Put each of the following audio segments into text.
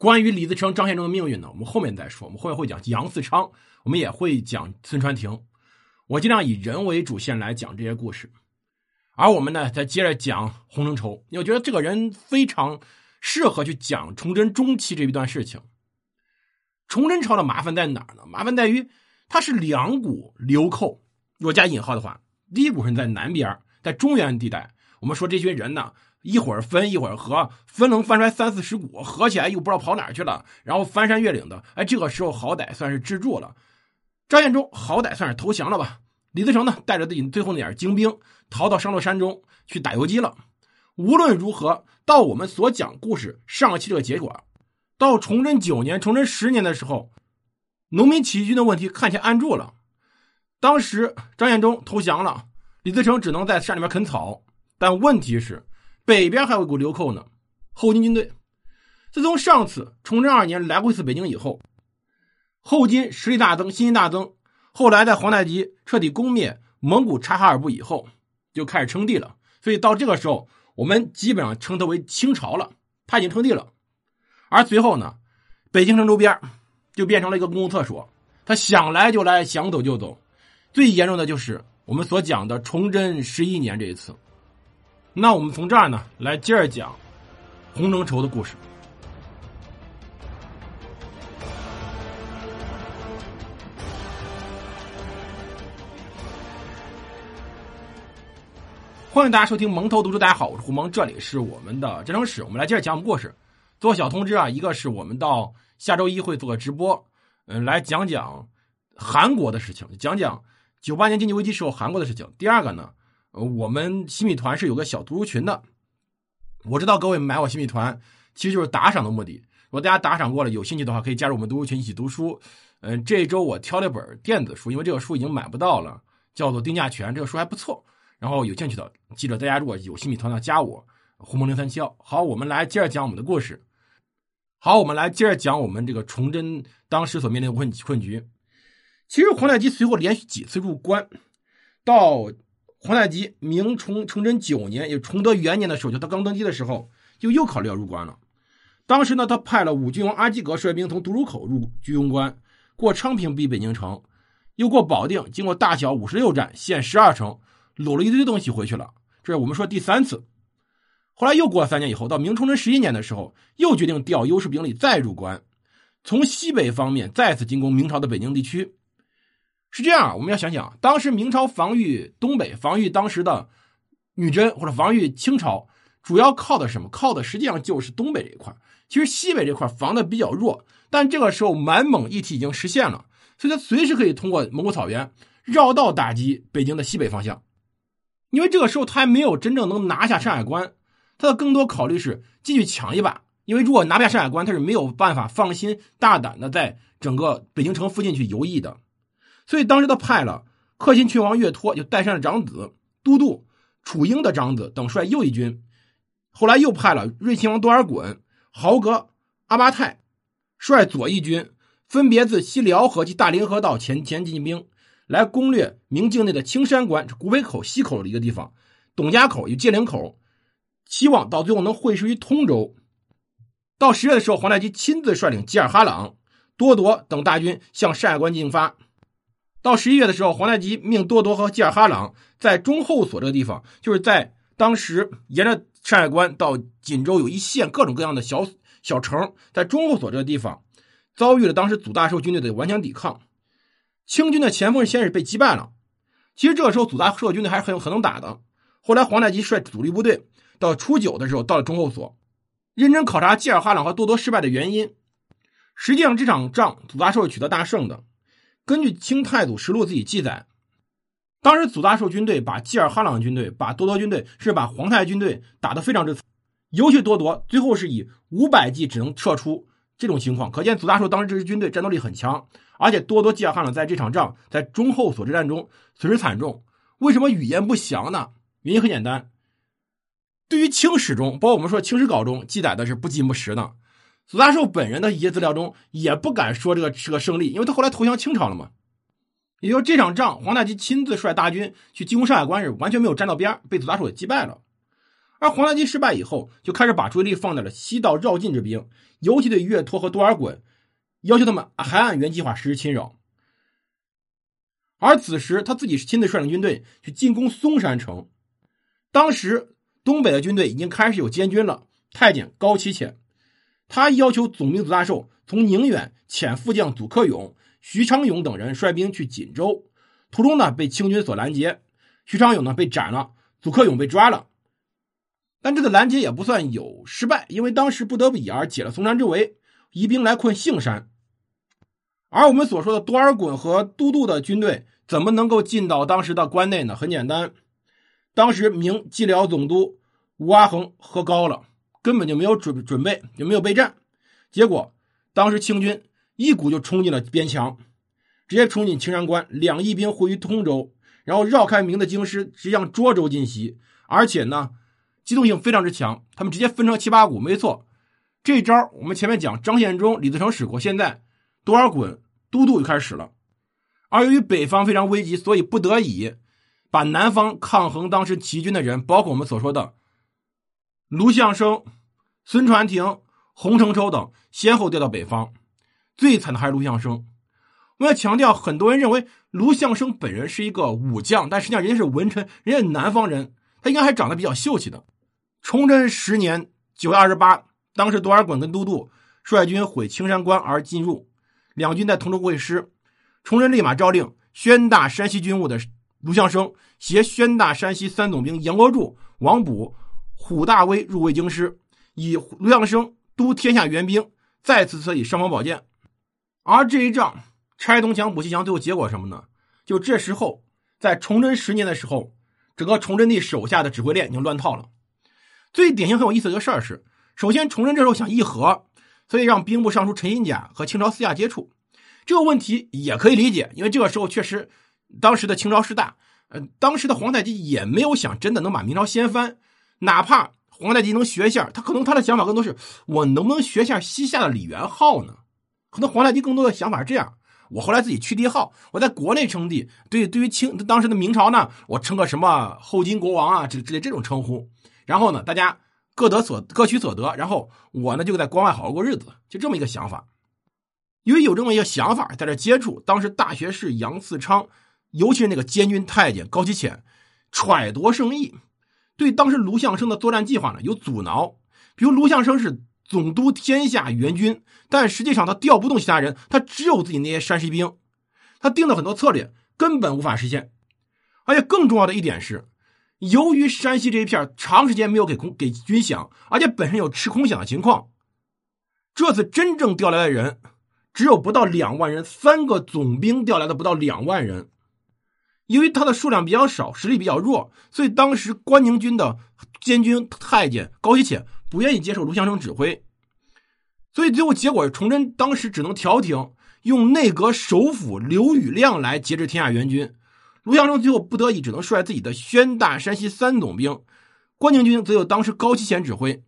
关于李自成、张献忠的命运呢，我们后面再说。我们后面会讲杨嗣昌，我们也会讲孙传庭。我尽量以人为主线来讲这些故事，而我们呢，再接着讲洪承畴。我觉得这个人非常适合去讲崇祯中期这一段事情。崇祯朝的麻烦在哪儿呢？麻烦在于它是两股流寇。若加引号的话，第一股是在南边，在中原地带。我们说这群人呢，一会儿分一会儿合，分能翻出来三四十股，合起来又不知道跑哪去了，然后翻山越岭的。哎，这个时候好歹算是制住了。张献忠好歹算是投降了吧？李自成呢，带着自己最后那点精兵逃到商洛山中去打游击了。无论如何，到我们所讲故事上期这个结果。到崇祯九年、崇祯十年的时候，农民起义军的问题看起来安住了。当时张献忠投降了，李自成只能在山里面啃草。但问题是，北边还有一股流寇呢，后金军队。自从上次崇祯二年来过一次北京以后，后金实力大增，信心大增。后来在皇太极彻底攻灭蒙古察哈尔部以后，就开始称帝了。所以到这个时候，我们基本上称他为清朝了，他已经称帝了。而随后呢，北京城周边就变成了一个公共厕所，他想来就来，想走就走。最严重的就是我们所讲的崇祯十一年这一次。那我们从这儿呢来接着讲洪承畴的故事。欢迎大家收听蒙头读书，大家好，我是胡蒙，这里是我们的战争史，我们来接着讲我们故事。做小通知啊，一个是我们到下周一会做个直播，嗯，来讲讲韩国的事情，讲讲九八年经济危机时候韩国的事情。第二个呢，我们新米团是有个小读书群的，我知道各位买我新米团其实就是打赏的目的。如果大家打赏过了，有兴趣的话，可以加入我们读书群一起读书。嗯，这周我挑了一本电子书，因为这个书已经买不到了，叫做《定价权》，这个书还不错。然后有兴趣的记得大家如果有新米团的加我，胡蒙零三七幺。好，我们来接着讲我们的故事。好，我们来接着讲我们这个崇祯当时所面临的困困局。其实皇太极随后连续几次入关，到皇太极明崇崇祯九年，也崇德元年的时候，就他刚登基的时候，就又考虑要入关了。当时呢，他派了武郡王阿基格率兵从独入口入居庸关，过昌平逼北京城，又过保定，经过大小五十六站，县十二城，掳了一堆东西回去了。这是我们说第三次。后来又过了三年以后，到明崇祯十一年的时候，又决定调优势兵力再入关，从西北方面再次进攻明朝的北京地区。是这样，我们要想想，当时明朝防御东北、防御当时的女真或者防御清朝，主要靠的什么？靠的实际上就是东北这一块。其实西北这块防的比较弱，但这个时候满蒙一体已经实现了，所以他随时可以通过蒙古草原绕道打击北京的西北方向。因为这个时候他还没有真正能拿下山海关。他的更多考虑是进去抢一把，因为如果拿不下山海关，他是没有办法放心大胆的在整个北京城附近去游弋的。所以当时他派了克钦郡王岳托，就代善的长子都督楚英的长子等率右翼军，后来又派了瑞亲王多尔衮、豪格阿巴泰率左翼军，分别自西辽河及大凌河道前前进兵，来攻略明境内的青山关、古北口西口的一个地方，董家口与界岭口。希望到最后能会师于通州。到十月的时候，皇太极亲自率领吉尔哈朗、多铎等大军向山海关进发。到十一月的时候，皇太极命多铎和吉尔哈朗在中后所这个地方，就是在当时沿着山海关到锦州有一线各种各样的小小城，在中后所这个地方遭遇了当时祖大寿军队的顽强抵抗。清军的前锋先是被击败了。其实这个时候祖大寿军队还是很很能打的。后来皇太极率主力部队。到初九的时候，到了中后所，认真考察吉尔哈朗和多铎失败的原因。实际上，这场仗祖大寿是取得大胜的。根据清太祖实录自己记载，当时祖大寿军队把吉尔哈朗军队、把多铎军队，是把皇太军队打得非常之惨。尤其多铎最后是以五百骑只能撤出这种情况，可见祖大寿当时这支军队战斗力很强。而且多铎、吉尔哈朗在这场仗在中后所之战中损失惨重。为什么语言不详呢？原因很简单。对于清史中，包括我们说清史稿中记载的是不疾不实的。祖大寿本人的一些资料中也不敢说这个是个胜利，因为他后来投降清朝了嘛。也就这场仗，皇太极亲自率大军去进攻上海关是完全没有沾到边被祖大寿给击败了。而皇太极失败以后，就开始把注意力放在了西道绕境之兵，尤其对岳托和多尔衮，要求他们还按原计划实施侵扰。而此时，他自己是亲自率领军队去进攻松山城。当时，东北的军队已经开始有监军了，太监高启潜。他要求总兵祖大寿从宁远遣副将祖克勇、徐昌勇等人率兵去锦州，途中呢被清军所拦截，徐昌勇呢被斩了，祖克勇被抓了。但这个拦截也不算有失败，因为当时不得已而解了松山之围，移兵来困杏山。而我们所说的多尔衮和都督的军队怎么能够进到当时的关内呢？很简单，当时明蓟辽总督吴阿衡喝高了，根本就没有准准备，就没有备战。结果当时清军一股就冲进了边墙，直接冲进青山关，两翼兵汇于通州，然后绕开明的京师，直向涿州进袭。而且呢，机动性非常之强，他们直接分成七八股。没错，这招我们前面讲张献忠、李自成使过，现在。多尔衮都督就开始使了，而由于北方非常危急，所以不得已把南方抗衡当时齐军的人，包括我们所说的卢象升、孙传庭、洪承畴等，先后调到北方。最惨的还是卢象升。我要强调，很多人认为卢象升本人是一个武将，但实际上人家是文臣，人家南方人，他应该还长得比较秀气的。崇祯十年九月二十八，当时多尔衮跟都督率军毁青山关而进入。两军在同州会师，崇祯立马诏令宣大山西军务的卢象升携宣大山西三总兵杨国柱、王补、虎大威入卫京师，以卢象升督天下援兵，再次设以尚方宝剑。而这一仗拆东墙补西墙，最后结果什么呢？就这时候，在崇祯十年的时候，整个崇祯帝手下的指挥链已经乱套了。最典型很有意思的一个事儿是，首先崇祯这时候想议和。所以让兵部尚书陈寅甲和清朝私下接触，这个问题也可以理解，因为这个时候确实，当时的清朝势大，呃，当时的皇太极也没有想真的能把明朝掀翻，哪怕皇太极能学一下，他可能他的想法更多是我能不能学一下西夏的李元昊呢？可能皇太极更多的想法是这样，我后来自己去帝号，我在国内称帝，对，对于清当时的明朝呢，我称个什么后金国王啊，这之类这种称呼，然后呢，大家。各得所各取所得，然后我呢就在关外好好过日子，就这么一个想法。因为有这么一个想法，在这接触，当时大学士杨嗣昌，尤其是那个监军太监高启潜，揣度圣意，对当时卢象升的作战计划呢有阻挠。比如卢象升是总督天下援军，但实际上他调不动其他人，他只有自己那些山西兵，他定的很多策略根本无法实现。而且更重要的一点是。由于山西这一片长时间没有给空给军饷，而且本身有吃空饷的情况，这次真正调来的人只有不到两万人，三个总兵调来的不到两万人。因为他的数量比较少，实力比较弱，所以当时关宁军的监军太监高希潜不愿意接受卢象升指挥，所以最后结果是崇祯当时只能调停，用内阁首辅刘宇亮来节制天下援军。卢象升最后不得已，只能率自己的宣大山西三总兵，关宁军则由当时高希潜指挥。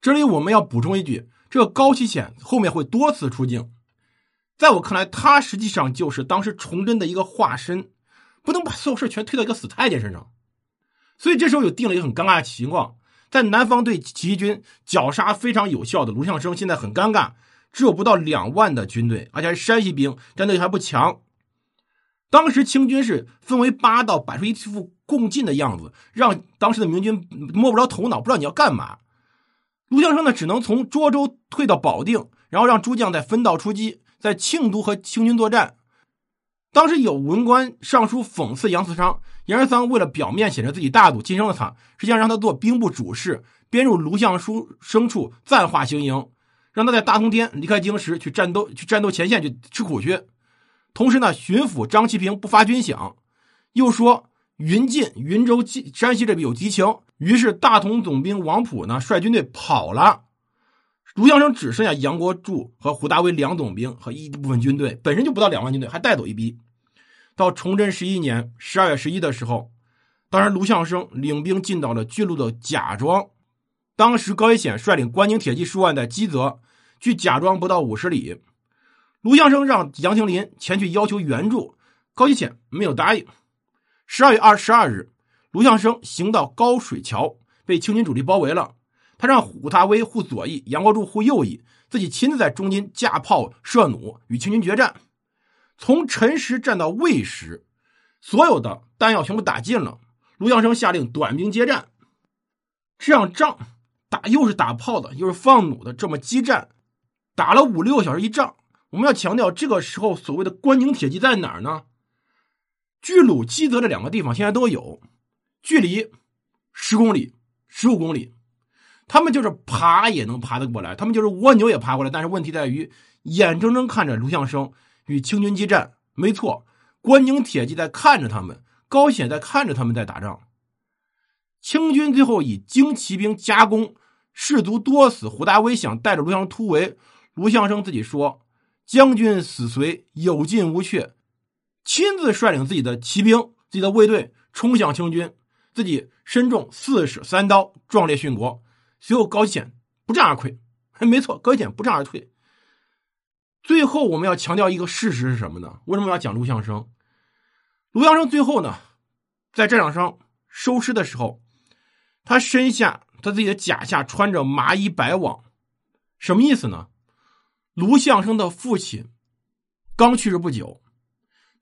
这里我们要补充一句：这个高希潜后面会多次出镜，在我看来，他实际上就是当时崇祯的一个化身，不能把所有事全推到一个死太监身上。所以这时候有定了一个很尴尬的情况：在南方对起义军绞杀非常有效的卢象升，现在很尴尬，只有不到两万的军队，而且是山西兵，战斗力还不强。当时清军是分为八道，摆出一副共进的样子，让当时的明军摸不着头脑，不知道你要干嘛。卢象升呢，只能从涿州退到保定，然后让诸将再分道出击，在庆都和清军作战。当时有文官上书讽刺杨嗣昌，杨嗣昌为了表面显示自己大度，晋升了他，实际上让他做兵部主事，编入卢象升处暂化行营，让他在大冬天离开京师去战斗，去战斗前线去吃苦去。同时呢，巡抚张其平不发军饷，又说云晋、云州、山西这边有敌情，于是大同总兵王普呢率军队跑了。卢象升只剩下杨国柱和胡大威两总兵和一部分军队，本身就不到两万军队，还带走一批。到崇祯十一年十二月十一的时候，当时卢象升领兵进到了巨鹿的贾庄，当时高一显率领关宁铁骑数万在基泽，距贾庄不到五十里。卢象升让杨廷林前去要求援助，高启潜没有答应。十二月二十二日，卢象升行到高水桥，被清军主力包围了，他让虎大威护左翼，杨国柱护右翼，自己亲自在中间架炮射弩与清军决战。从辰时战到未时，所有的弹药全部打尽了。卢象升下令短兵接战。这样仗打又是打炮的，又是放弩的，这么激战，打了五六个小时一仗。我们要强调，这个时候所谓的关宁铁骑在哪儿呢？巨鲁、基泽这两个地方现在都有，距离十公里、十五公里，他们就是爬也能爬得过来，他们就是蜗牛也爬过来。但是问题在于，眼睁睁看着卢象升与清军激战，没错，关宁铁骑在看着他们，高显在看着他们在打仗。清军最后以精骑兵夹攻，士卒多死。胡大威想带着卢象突围，卢象升自己说：“将军死随，有进无却。”亲自率领自己的骑兵、自己的卫队冲向清军，自己身中四矢三刀，壮烈殉国。随后高显不战而溃，没错，高显不战而退。最后我们要强调一个事实是什么呢？为什么要讲卢象升？卢象升最后呢，在战场上收尸的时候。他身下，他自己的甲下穿着麻衣白网，什么意思呢？卢象升的父亲刚去世不久，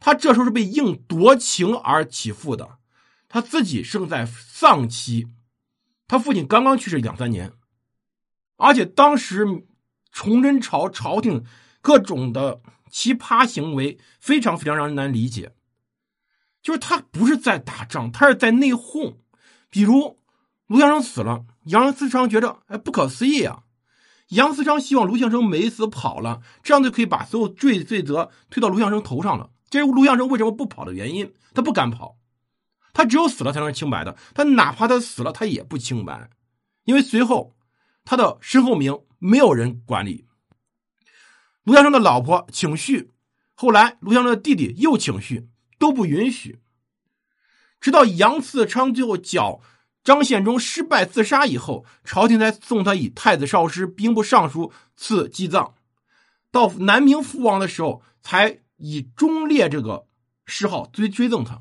他这时候是被应夺情而起复的，他自己正在丧期，他父亲刚刚去世两三年，而且当时崇祯朝朝廷各种的奇葩行为非常非常让人难理解，就是他不是在打仗，他是在内讧，比如。卢象升死了，杨思昌觉着哎不可思议啊！杨思昌希望卢象升没死跑了，这样就可以把所有罪罪责推到卢象升头上了。这是卢象升为什么不跑的原因，他不敢跑，他只有死了才能清白的。他哪怕他死了，他也不清白，因为随后他的身后名没有人管理。卢象升的老婆请婿，后来卢象升的弟弟又请婿，都不允许，直到杨嗣昌最后剿。张献忠失败自杀以后，朝廷才送他以太子少师、兵部尚书赐祭葬。到南明父王的时候，才以忠烈这个谥号追追赠他，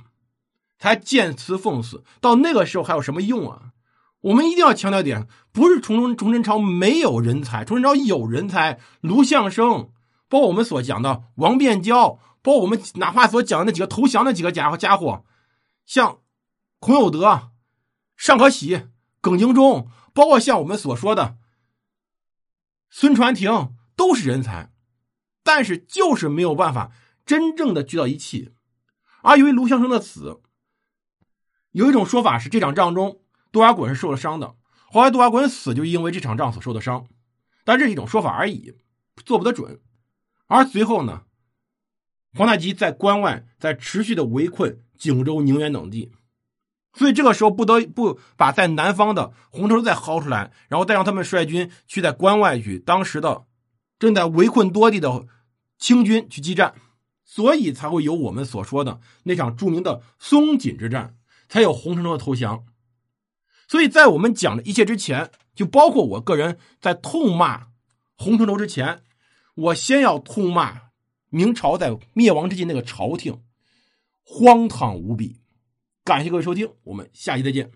才见慈奉死。到那个时候还有什么用啊？我们一定要强调点，不是崇崇祯朝没有人才，崇祯朝有人才。卢象升，包括我们所讲的王变娇，包括我们哪怕所讲的那几个投降的几个家伙家伙，像孔有德。尚可喜、耿精忠，包括像我们所说的孙传庭，都是人才，但是就是没有办法真正的聚到一起。而由于卢象升的死，有一种说法是这场仗中多尔衮是受了伤的，后来多尔衮死就因为这场仗所受的伤，但这是一种说法而已，做不得准。而随后呢，皇太极在关外在持续的围困景州、宁远等地。所以这个时候不得不把在南方的洪承畴再薅出来，然后再让他们率军去在关外去当时的正在围困多地的清军去激战，所以才会有我们所说的那场著名的松锦之战，才有洪承畴的投降。所以在我们讲的一切之前，就包括我个人在痛骂洪承畴之前，我先要痛骂明朝在灭亡之际那个朝廷荒唐无比。感谢各位收听，我们下期再见。